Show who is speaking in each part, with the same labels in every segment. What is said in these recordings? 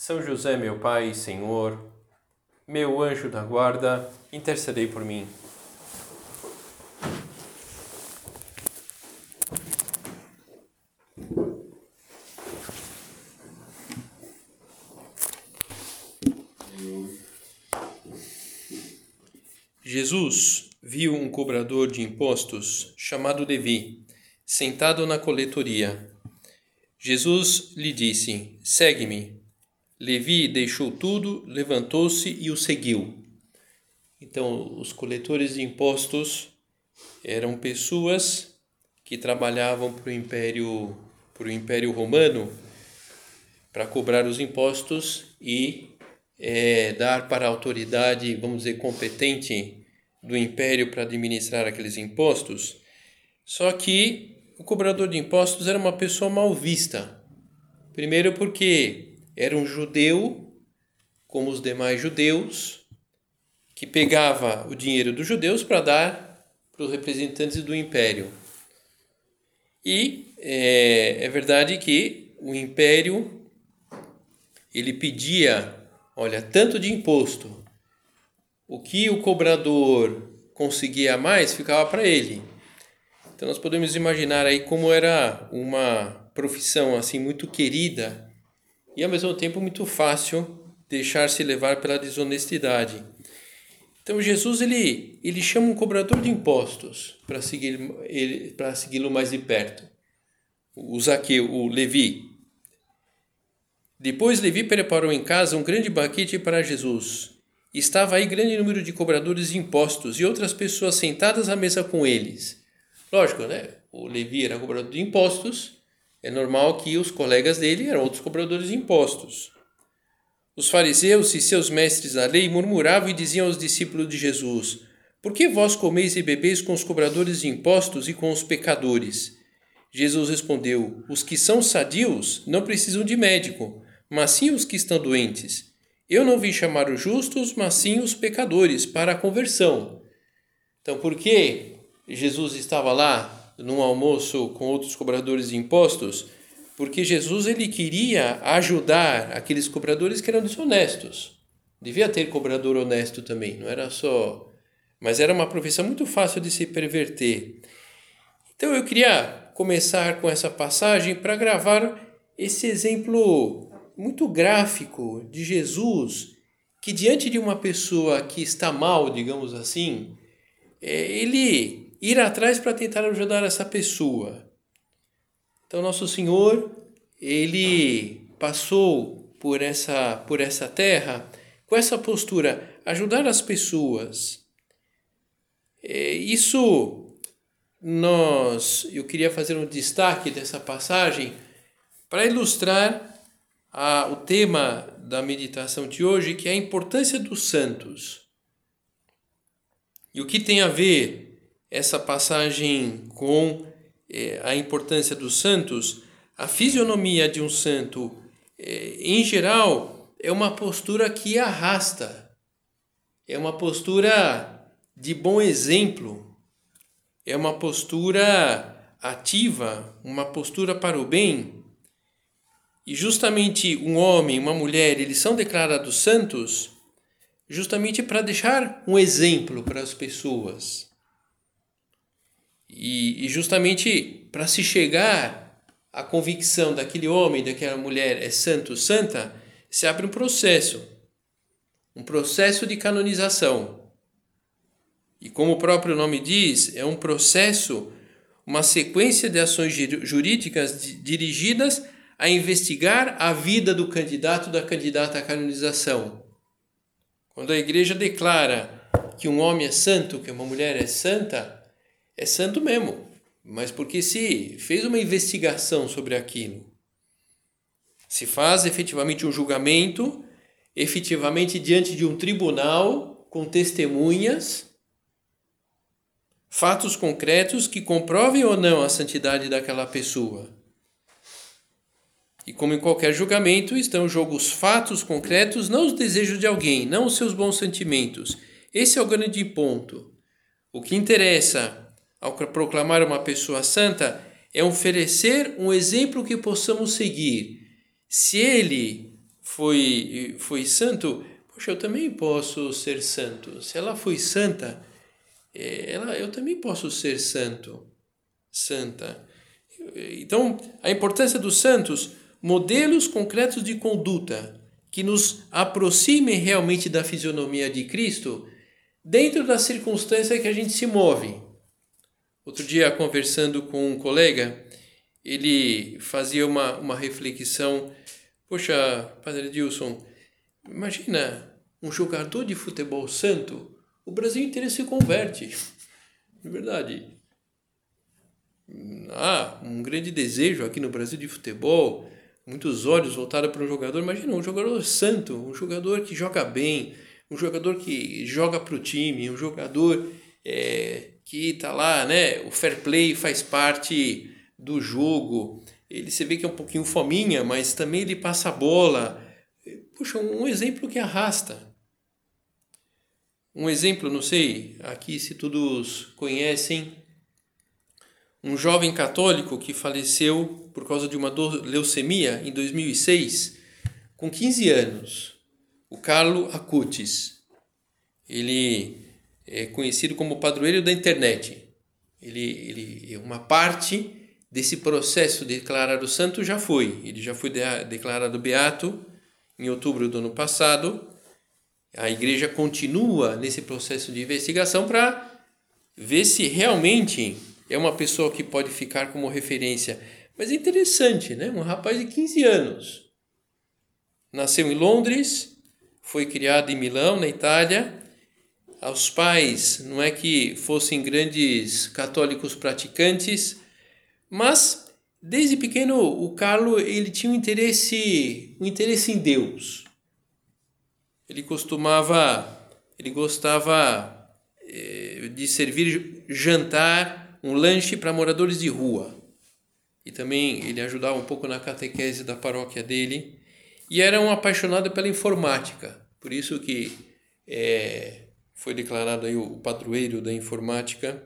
Speaker 1: são José, meu Pai Senhor, meu anjo da guarda, intercedei por mim. Jesus viu um cobrador de impostos chamado Levi sentado na coletoria. Jesus lhe disse: Segue-me. Levi deixou tudo, levantou-se e o seguiu. Então, os coletores de impostos eram pessoas que trabalhavam para o Império, para o Império Romano para cobrar os impostos e é, dar para a autoridade, vamos dizer, competente do Império para administrar aqueles impostos. Só que o cobrador de impostos era uma pessoa mal vista. Primeiro porque era um judeu, como os demais judeus, que pegava o dinheiro dos judeus para dar para os representantes do império. E é, é verdade que o império ele pedia, olha, tanto de imposto, o que o cobrador conseguia mais ficava para ele. Então nós podemos imaginar aí como era uma profissão assim muito querida e ao mesmo tempo muito fácil deixar-se levar pela desonestidade. Então Jesus ele ele chama um cobrador de impostos para seguir ele para segui-lo mais de perto. O Zaqueu, o Levi. Depois Levi preparou em casa um grande banquete para Jesus. Estava aí grande número de cobradores de impostos e outras pessoas sentadas à mesa com eles. Lógico, né? O Levi era cobrador de impostos é normal que os colegas dele eram outros cobradores de impostos. Os fariseus e seus mestres da lei murmuravam e diziam aos discípulos de Jesus: Por que vós comeis e bebeis com os cobradores de impostos e com os pecadores? Jesus respondeu: Os que são sadios não precisam de médico, mas sim os que estão doentes. Eu não vim chamar os justos, mas sim os pecadores para a conversão. Então, por que Jesus estava lá num almoço com outros cobradores de impostos, porque Jesus ele queria ajudar aqueles cobradores que eram desonestos. Devia ter cobrador honesto também, não era só, mas era uma profissão muito fácil de se perverter. Então eu queria começar com essa passagem para gravar esse exemplo muito gráfico de Jesus, que diante de uma pessoa que está mal, digamos assim, é, ele ir atrás para tentar ajudar essa pessoa. Então nosso Senhor, ele passou por essa por essa terra com essa postura, ajudar as pessoas. Isso nós, eu queria fazer um destaque dessa passagem para ilustrar a, o tema da meditação de hoje, que é a importância dos santos. E o que tem a ver essa passagem com é, a importância dos santos, a fisionomia de um santo, é, em geral, é uma postura que arrasta, é uma postura de bom exemplo, é uma postura ativa, uma postura para o bem. E justamente um homem, uma mulher, eles são declarados santos justamente para deixar um exemplo para as pessoas. E, e justamente para se chegar à convicção daquele homem, daquela mulher é santo, santa, se abre um processo, um processo de canonização. E como o próprio nome diz, é um processo, uma sequência de ações jurídicas dirigidas a investigar a vida do candidato da candidata à canonização. Quando a igreja declara que um homem é santo, que uma mulher é santa, é santo mesmo, mas porque se fez uma investigação sobre aquilo. Se faz efetivamente um julgamento efetivamente diante de um tribunal com testemunhas, fatos concretos que comprovem ou não a santidade daquela pessoa. E como em qualquer julgamento, estão em jogo os fatos concretos, não os desejos de alguém, não os seus bons sentimentos. Esse é o grande ponto. O que interessa ao proclamar uma pessoa santa é oferecer um exemplo que possamos seguir. Se ele foi, foi santo, poxa, eu também posso ser santo. Se ela foi santa, é, ela, eu também posso ser santo, santa. Então, a importância dos santos, modelos concretos de conduta que nos aproximem realmente da fisionomia de Cristo, dentro da circunstância que a gente se move. Outro dia, conversando com um colega, ele fazia uma, uma reflexão. Poxa, Padre Dilson, imagina um jogador de futebol santo, o Brasil inteiro se converte. É verdade. Há um grande desejo aqui no Brasil de futebol, muitos olhos voltados para um jogador. Imagina um jogador santo, um jogador que joga bem, um jogador que joga para o time, um jogador é, que está lá, né? O fair play faz parte do jogo. Ele se vê que é um pouquinho fominha, mas também ele passa a bola. Puxa, um exemplo que arrasta. Um exemplo, não sei, aqui se todos conhecem, um jovem católico que faleceu por causa de uma leucemia em 2006, com 15 anos, o Carlo Acutis. Ele é conhecido como padroeiro da internet. Ele, ele, uma parte desse processo de declarar o santo já foi. Ele já foi de, declarado beato em outubro do ano passado. A igreja continua nesse processo de investigação para ver se realmente é uma pessoa que pode ficar como referência. Mas é interessante, né? Um rapaz de 15 anos. Nasceu em Londres, foi criado em Milão, na Itália, aos pais não é que fossem grandes católicos praticantes, mas desde pequeno o Carlo ele tinha um interesse, um interesse em Deus. Ele costumava, ele gostava eh, de servir jantar, um lanche para moradores de rua. E também ele ajudava um pouco na catequese da paróquia dele. E era um apaixonado pela informática. Por isso que é, foi declarado aí o padroeiro da informática.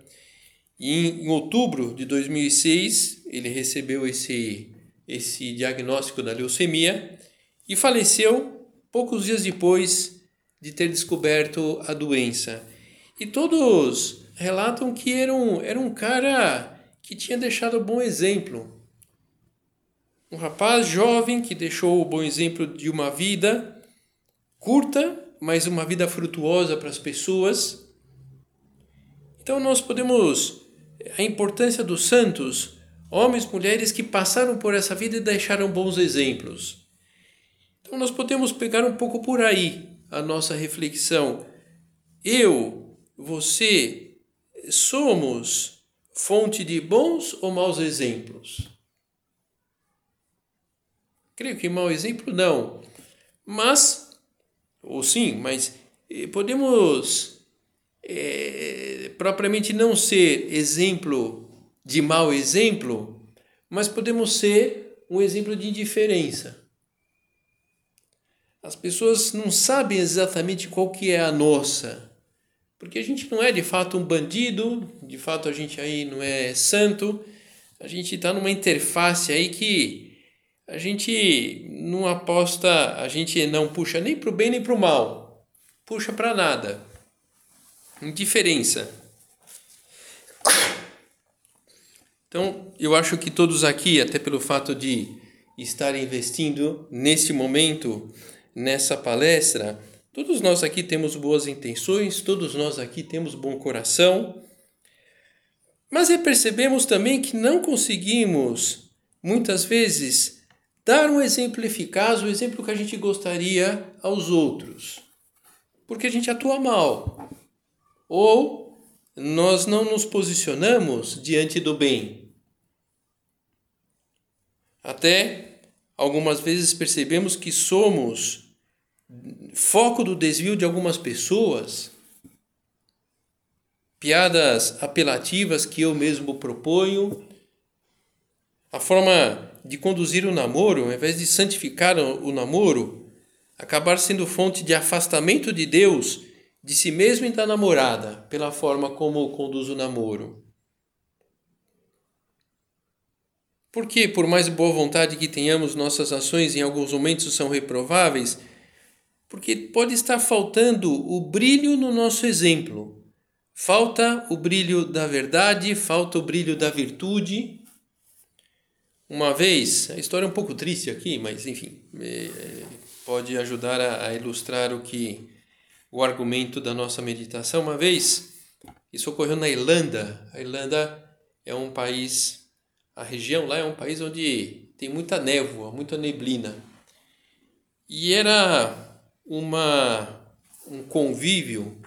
Speaker 1: E em, outubro de 2006, ele recebeu esse, esse diagnóstico da leucemia e faleceu poucos dias depois de ter descoberto a doença. E todos relatam que era um, era um cara que tinha deixado bom exemplo. Um rapaz jovem que deixou o bom exemplo de uma vida curta, mas uma vida frutuosa para as pessoas. Então nós podemos a importância dos santos, homens, mulheres que passaram por essa vida e deixaram bons exemplos. Então nós podemos pegar um pouco por aí a nossa reflexão. Eu, você, somos fonte de bons ou maus exemplos? Creio que mau exemplo não. Mas ou sim, mas eh, podemos é, propriamente não ser exemplo de mau exemplo, mas podemos ser um exemplo de indiferença. As pessoas não sabem exatamente qual que é a nossa, porque a gente não é de fato um bandido, de fato a gente aí não é santo, a gente está numa interface aí que a gente não aposta, a gente não puxa nem para o bem nem para o mal, puxa para nada. Indiferença. Então, eu acho que todos aqui, até pelo fato de estar investindo nesse momento, nessa palestra, todos nós aqui temos boas intenções, todos nós aqui temos bom coração, mas percebemos também que não conseguimos, muitas vezes, dar um exemplo eficaz, o exemplo que a gente gostaria aos outros. Porque a gente atua mal. Ou nós não nos posicionamos diante do bem. Até algumas vezes percebemos que somos foco do desvio de algumas pessoas, piadas apelativas que eu mesmo proponho, a forma de conduzir o namoro, ao invés de santificar o namoro, acabar sendo fonte de afastamento de Deus, de si mesmo e da namorada, pela forma como conduz o namoro. Porque, por mais boa vontade que tenhamos, nossas ações em alguns momentos são reprováveis, porque pode estar faltando o brilho no nosso exemplo. Falta o brilho da verdade, falta o brilho da virtude. Uma vez, a história é um pouco triste aqui, mas enfim, é, pode ajudar a, a ilustrar o que o argumento da nossa meditação. Uma vez, isso ocorreu na Irlanda. A Irlanda é um país, a região lá é um país onde tem muita névoa, muita neblina. E era uma um convívio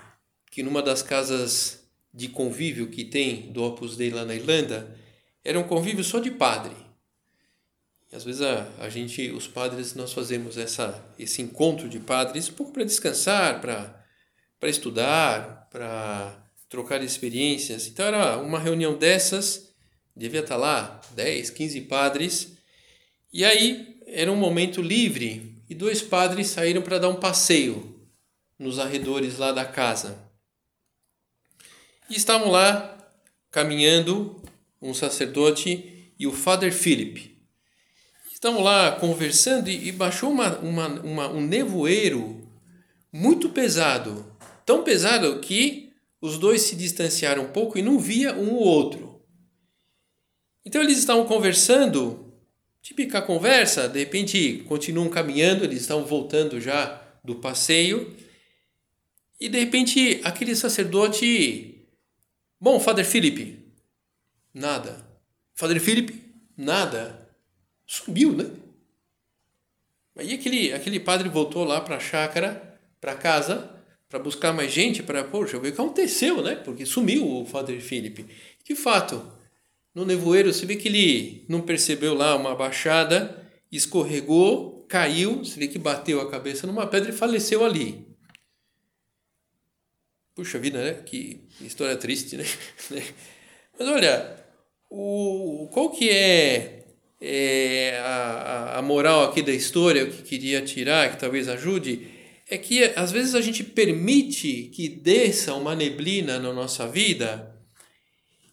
Speaker 1: que numa das casas de convívio que tem do Opus Dei lá na Irlanda, era um convívio só de padre. E às vezes a, a gente, os padres, nós fazemos essa, esse encontro de padres um pouco para descansar, para, estudar, para trocar experiências. Então era uma reunião dessas, devia estar lá 10, 15 padres, e aí era um momento livre e dois padres saíram para dar um passeio nos arredores lá da casa. E estavam lá caminhando um sacerdote e o Father Philip. Estavam lá conversando e, baixou uma, uma, uma, um nevoeiro muito pesado. Tão pesado que os dois se distanciaram um pouco e não via um o outro. Então eles estavam conversando típica conversa, de repente continuam caminhando, eles estão voltando já do passeio, e de repente aquele sacerdote, bom, Father Philip, nada. Father Philip, nada. Sumiu, né? Aí aquele, aquele padre voltou lá para a chácara, para casa, para buscar mais gente, para, poxa, o que aconteceu, né? Porque sumiu o Father Philip. De fato, no nevoeiro, você vê que ele não percebeu lá uma baixada, escorregou, caiu, você vê que bateu a cabeça numa pedra e faleceu ali. Puxa vida, né? Que história triste, né? Mas olha, o, qual que é, é a, a moral aqui da história, o que queria tirar, que talvez ajude, é que às vezes a gente permite que desça uma neblina na nossa vida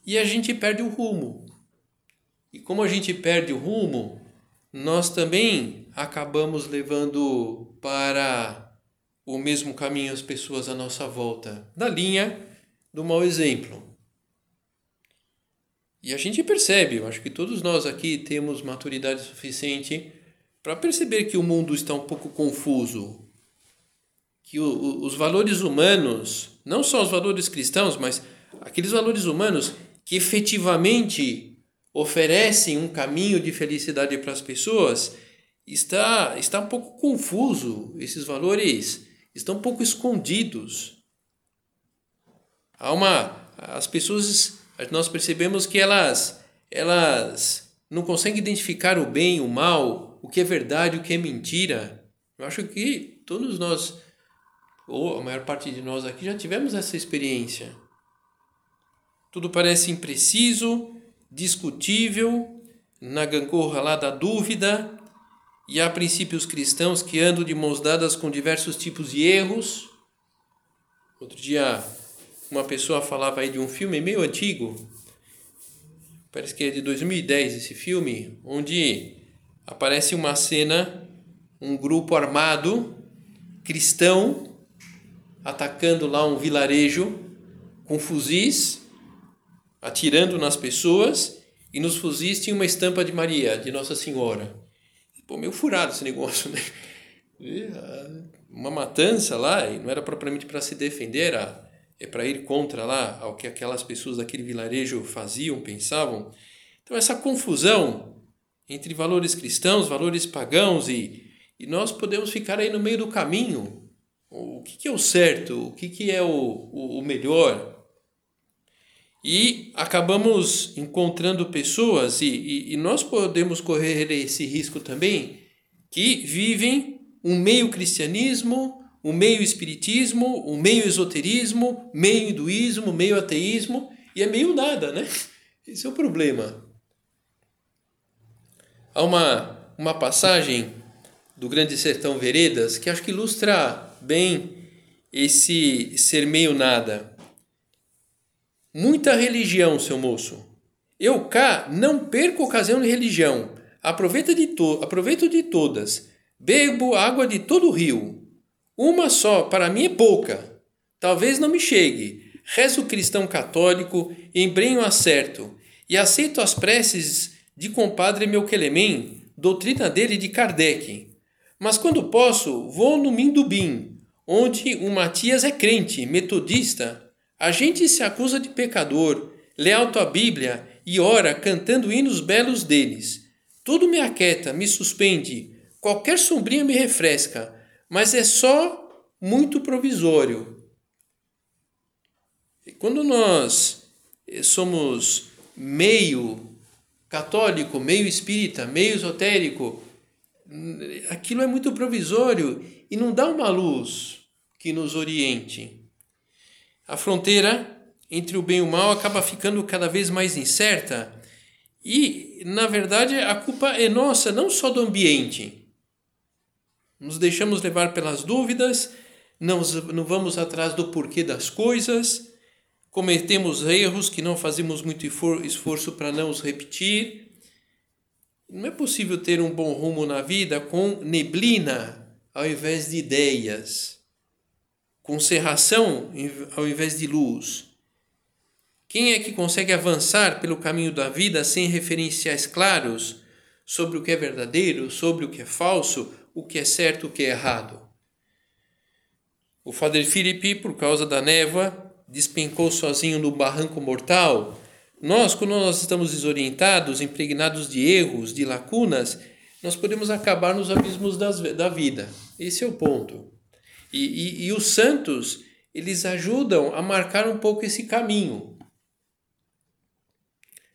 Speaker 1: e a gente perde o rumo. E como a gente perde o rumo, nós também acabamos levando para o mesmo caminho as pessoas à nossa volta, na linha do mau exemplo. E a gente percebe, eu acho que todos nós aqui temos maturidade suficiente para perceber que o mundo está um pouco confuso, que o, o, os valores humanos, não só os valores cristãos, mas aqueles valores humanos que efetivamente oferecem um caminho de felicidade para as pessoas, está, está um pouco confuso. Esses valores estão um pouco escondidos. Há uma, as pessoas, nós percebemos que elas, elas não conseguem identificar o bem, o mal, o que é verdade, o que é mentira. Eu acho que todos nós, ou a maior parte de nós aqui, já tivemos essa experiência. Tudo parece impreciso, discutível, na gangorra lá da dúvida, e há princípios cristãos que andam de mãos dadas com diversos tipos de erros. Outro dia, uma pessoa falava aí de um filme meio antigo, parece que é de 2010 esse filme, onde aparece uma cena, um grupo armado cristão atacando lá um vilarejo com fuzis atirando nas pessoas e nos fuzis tinha uma estampa de Maria, de Nossa Senhora. Pô, meio furado esse negócio, né? Uma matança lá, e não era propriamente para se defender, era, é para ir contra lá ao que aquelas pessoas daquele vilarejo faziam, pensavam. Então, essa confusão entre valores cristãos, valores pagãos, e, e nós podemos ficar aí no meio do caminho. O que, que é o certo? O que, que é o, o, o melhor? e acabamos encontrando pessoas, e, e, e, nós podemos correr esse risco também, que vivem um meio cristianismo, um meio espiritismo, um meio esoterismo, meio hinduísmo, meio ateísmo, e é meio nada, né? Esse é o problema. Há uma, uma passagem do Grande Sertão Veredas que acho que ilustra bem esse ser meio nada. Muita religião, seu moço. Eu cá não perco ocasião de religião. Aproveita de to aproveito de todas. Bebo água de todo o rio. Uma só, para mim é pouca. Talvez não me chegue. Rezo cristão católico, embrenho acerto, e aceito as preces de compadre Melquelemem, doutrina dele de Kardec. Mas quando posso, vou no Mindubim, onde o Matias é crente, metodista. A gente se acusa de pecador, lê alto a Bíblia e ora cantando hinos belos deles. Tudo me aquieta, me suspende, qualquer sombrinha me refresca, mas é só muito provisório. Quando nós eh, somos meio católico, meio espírita, meio esotérico, aquilo é muito provisório e não dá uma luz que nos oriente. A fronteira entre o bem e o mal acaba ficando cada vez mais incerta e, na verdade, a culpa é nossa, não só do ambiente. Nos deixamos levar pelas dúvidas, não, não vamos atrás do porquê das coisas, cometemos erros que não fazemos muito esforço para não os repetir. Não é possível ter um bom rumo na vida com neblina ao invés de ideias, com cerração ao invés de luz. Quem é que consegue avançar pelo caminho da vida sem referenciais claros sobre o que é verdadeiro, sobre o que é falso, o que é certo, o que é errado. O Padre Filipe, por causa da névoa, despencou sozinho no barranco mortal. Nós, quando nós estamos desorientados, impregnados de erros, de lacunas, nós podemos acabar nos abismos das, da vida. Esse é o ponto. E, e, e os santos, eles ajudam a marcar um pouco esse caminho.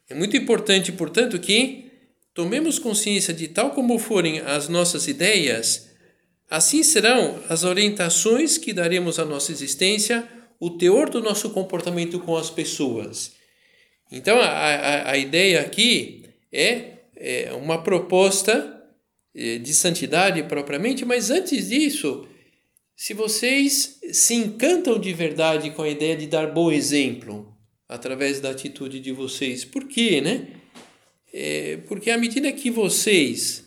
Speaker 1: É muito importante, portanto, que tomemos consciência de tal como forem as nossas ideias, assim serão as orientações que daremos à nossa existência, o teor do nosso comportamento com as pessoas. Então, a, a, a ideia aqui é, é uma proposta é, de santidade propriamente, mas antes disso, se vocês se encantam de verdade com a ideia de dar bom exemplo através da atitude de vocês, por quê, né? É, porque à medida que vocês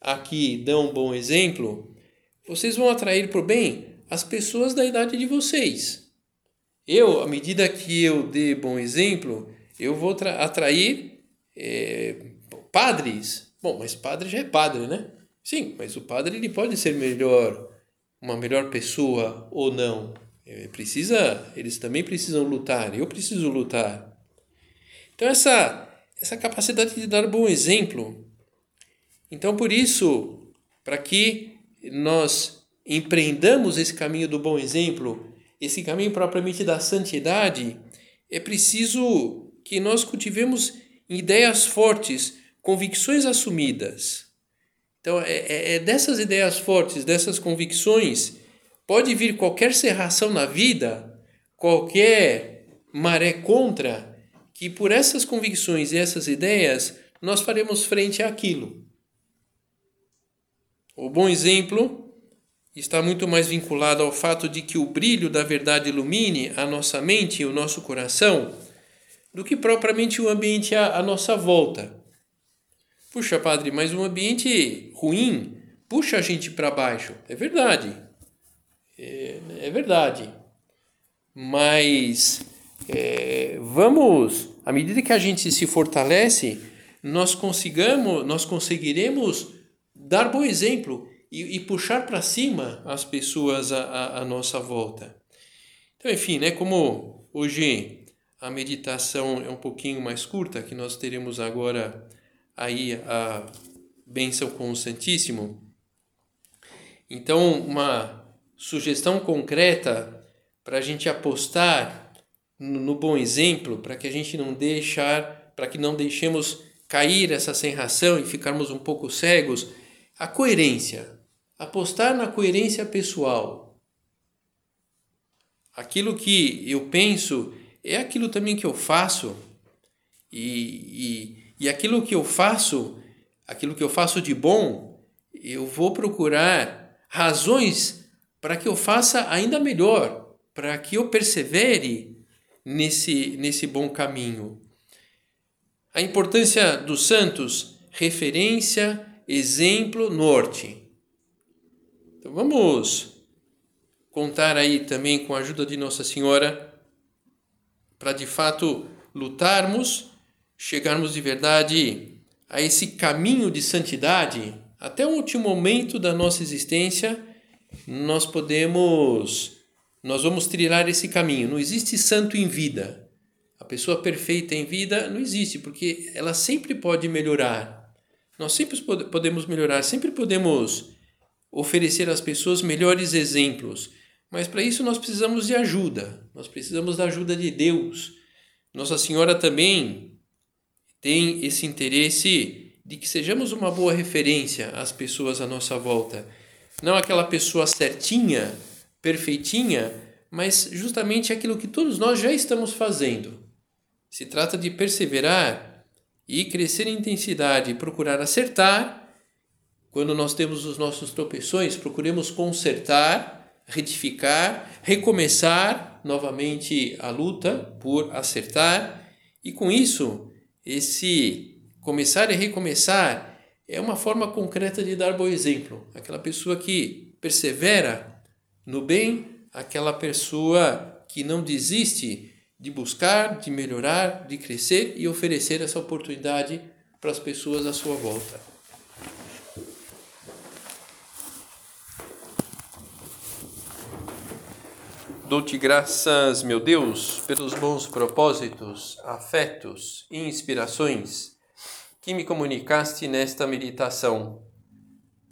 Speaker 1: aqui dão um bom exemplo, vocês vão atrair para o bem as pessoas da idade de vocês. Eu, à medida que eu dê bom exemplo, eu vou atrair é, padres. Bom, mas padre já é padre, né? Sim, mas o padre ele pode ser melhor, uma melhor pessoa ou não. Ele precisa, eles também precisam lutar. Eu preciso lutar. Então essa essa capacidade de dar bom exemplo. Então, por isso, para que nós empreendamos esse caminho do bom exemplo, esse caminho propriamente da santidade, é preciso que nós cultivemos ideias fortes, convicções assumidas. Então, é, é, é dessas ideias fortes, dessas convicções, pode vir qualquer serração na vida, qualquer maré contra, que por essas convicções e essas ideias nós faremos frente àquilo. O bom exemplo está muito mais vinculado ao fato de que o brilho da verdade ilumine a nossa mente e o nosso coração do que propriamente o ambiente à, nossa volta. Puxa, padre, mas um ambiente ruim puxa a gente para baixo. É verdade. É, é verdade. Mas é, vamos à medida que a gente se fortalece, nós consigamos, nós conseguiremos dar bom exemplo e, e puxar para cima as pessoas à, à, nossa volta. Então, enfim, né, como hoje a meditação é um pouquinho mais curta, que nós teremos agora aí a bênção com o Santíssimo. Então, uma sugestão concreta para a gente apostar no bom exemplo, para que a gente não deixar, para que não deixemos cair essa sensação e ficarmos um pouco cegos, a coerência. apostar na coerência pessoal. Aquilo que eu penso é aquilo também que eu faço. E, e, e aquilo que eu faço, aquilo que eu faço de bom, eu vou procurar razões para que eu faça ainda melhor, para que eu persevere nesse, nesse bom caminho. A importância dos santos, referência, exemplo, norte. Então vamos contar aí também com a ajuda de Nossa Senhora para de fato lutarmos, chegarmos de verdade a esse caminho de santidade até o último momento da nossa existência, nós podemos nós vamos trilhar esse caminho. Não existe santo em vida. A pessoa perfeita em vida não existe, porque ela sempre pode melhorar. Nós sempre podemos melhorar, sempre podemos oferecer às pessoas melhores exemplos. Mas para isso nós precisamos de ajuda. Nós precisamos da ajuda de Deus. Nossa Senhora também tem esse interesse de que sejamos uma boa referência às pessoas à nossa volta. Não aquela pessoa certinha, perfeitinha, mas justamente aquilo que todos nós já estamos fazendo. Se trata de perseverar e crescer em intensidade, procurar acertar. Quando nós temos os nossos tropeções, procuremos consertar, retificar, recomeçar novamente a luta por acertar. E com isso, esse começar e recomeçar é uma forma concreta de dar bom exemplo. Aquela pessoa que persevera no bem, aquela pessoa que não desiste de buscar, de melhorar, de crescer e oferecer essa oportunidade para as pessoas à sua volta. Dou-te graças, meu Deus, pelos bons propósitos, afetos e inspirações que me comunicaste nesta meditação.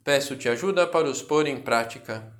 Speaker 1: Peço-te ajuda para os pôr em prática